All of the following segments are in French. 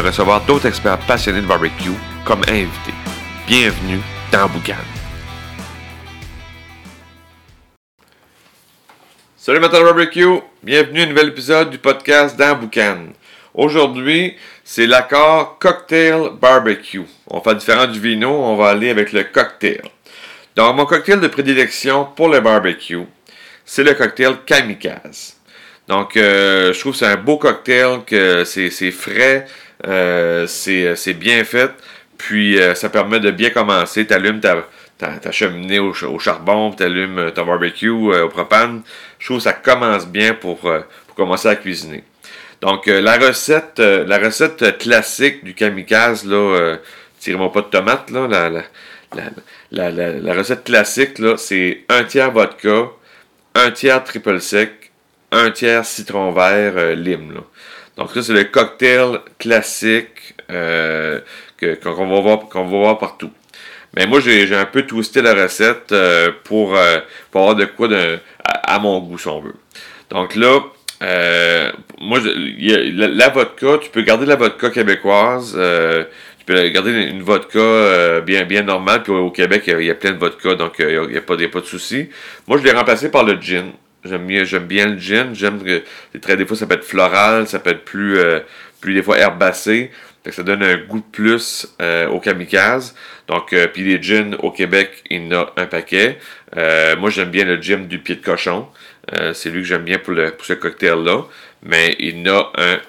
recevoir d'autres experts passionnés de barbecue comme invités. Bienvenue dans Boucan. Salut Matin Barbecue, bienvenue à un nouvel épisode du podcast dans Boucan. Aujourd'hui, c'est l'accord cocktail barbecue. On fait différent du vino, on va aller avec le cocktail. Donc mon cocktail de prédilection pour le barbecue, c'est le cocktail kamikaze. Donc, euh, je trouve que c'est un beau cocktail, que c'est frais, c'est bien fait, puis euh, ça permet de bien commencer. Tu allumes ta, ta, cheminée au, charbon, tu allumes ton barbecue au propane. Je trouve que ça commence bien pour, pour commencer à cuisiner. Donc, la recette la recette classique du kamikaze, là, tirez-moi pas de tomates, là, la, la, la, recette classique, c'est un tiers vodka, un tiers triple sec, un tiers citron vert euh, lime. Donc ça, c'est le cocktail classique euh, qu'on va, voir, qu'on va voir partout. Mais moi, j'ai un peu twisté la recette euh, pour, pour, avoir de quoi de, à, mon goût, si on veut. Donc là, moi, la, vodka, tu peux garder la vodka québécoise. tu peux garder une vodka bien, bien normale. Puis au Québec, il y, a plein de vodka, donc il n'y a, pas, a pas de souci. Moi, je l'ai remplacé par le gin. J'aime bien, j'aime bien le gin. J'aime que très des fois ça peut être floral, ça peut être plus, euh, plus des fois herbacé. ça donne un goût de plus euh, au kamikaze. Donc, euh, puis les gins au Québec, il y en a un paquet. moi, j'aime bien le gin du pied de cochon. c'est lui que j'aime bien pour, le, pour ce cocktail-là. Mais il y en a un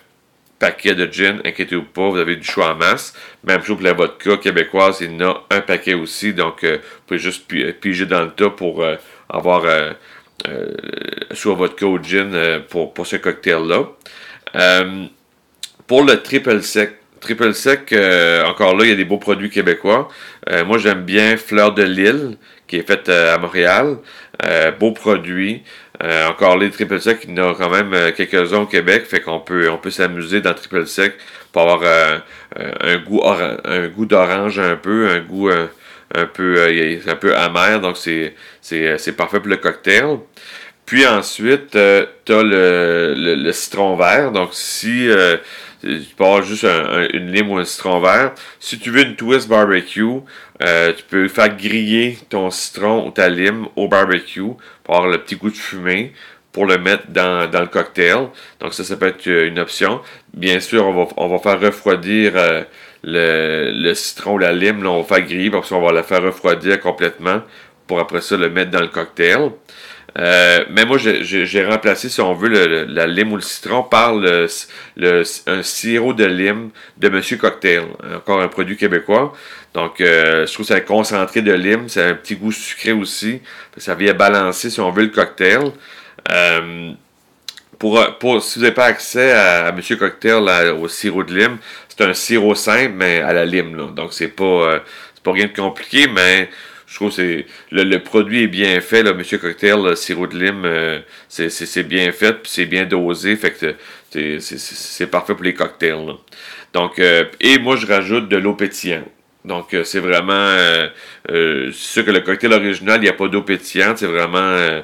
paquet de gin, inquiétez-vous pas, vous avez du choix en masse. Même chose pour la vodka québécoise, il y en a un paquet aussi. Donc, vous pouvez juste piger dans le tas pour avoir soit vodka ou gin euh, pour, pour ce cocktail-là. Euh, pour le triple sec, triple sec, encore là, il y a des beaux produits québécois. moi, j'aime bien Fleur de Lille, qui est faite à Montréal. beau produit. encore les triple sec, il y en a quand même quelques-uns au Québec, fait qu'on peut, on peut s'amuser dans triple sec pour avoir un goût, un goût d'orange un peu, un goût un peu, euh, un peu amer, donc c'est, euh, c'est, parfait pour le cocktail. Puis ensuite, euh, tu as le, le, citron vert. Donc si tu peux juste une lime ou un citron vert, si tu veux une twist barbecue, tu peux faire griller ton citron ou ta lime au barbecue pour avoir le petit goût de fumée pour le mettre dans, dans, le cocktail. Donc ça, ça peut être une option. Bien sûr, on va, on va faire refroidir le, le citron ou la lime, là, on va faire griller parce qu'on va la faire refroidir complètement pour après ça le mettre dans le cocktail. Euh, mais moi, j'ai remplacé, si on veut, le, la lime ou le citron par le, un sirop de lime de Monsieur Cocktail. Encore un produit québécois. Donc, euh, je trouve que c'est concentré de lime. C'est un petit goût sucré aussi. Ça vient balancer, si on veut, le cocktail. Euh, pour, pour, si vous n'avez pas accès à, Monsieur Cocktail, au sirop de lime, c'est un sirop simple, mais à la lime. Donc, c'est pas, euh, pas rien de compliqué, mais je trouve que le, produit est bien fait. Là, Monsieur Cocktail, le sirop de lime, euh, c'est, bien fait, puis c'est bien dosé. Fait c'est, parfait pour les cocktails. Donc, euh, et moi, je rajoute de l'eau pétillante. Donc, euh, c'est vraiment. Euh, euh, sûr que le cocktail original, il n'y a pas d'eau pétillante. C'est vraiment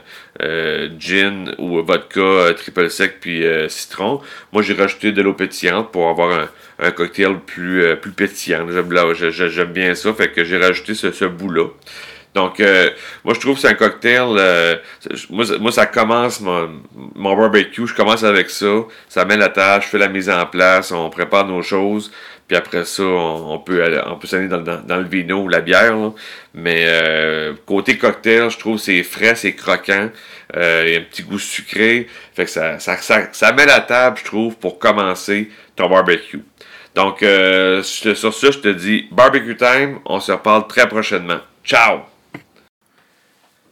gin ou vodka, triple sec puis citron. Moi, j'ai rajouté de l'eau pétillante pour avoir un, cocktail plus, plus pétillant. J'aime bien ça. Fait que j'ai rajouté ce, ce bout-là. Donc, moi, je trouve que c'est un cocktail. moi, ça commence mon, barbecue. Je commence avec ça. Ça met la tâche, je fais la mise en place, on prépare nos choses. Puis après ça, on, peut aller, on peut s'aller dans, le vino ou la bière. Mais euh, côté cocktail, je trouve c'est frais, c'est croquant. Euh, il y a un petit goût sucré. Fait que ça, ça, ça, met la table, je trouve, pour commencer ton barbecue. Donc, euh, sur ça, je te dis barbecue time. On se reparle très prochainement. Ciao!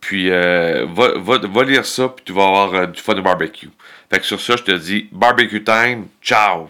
Puis euh, va, lire ça, puis tu vas avoir euh, du fun au barbecue. Fait que sur ça, je te dis barbecue time. Ciao!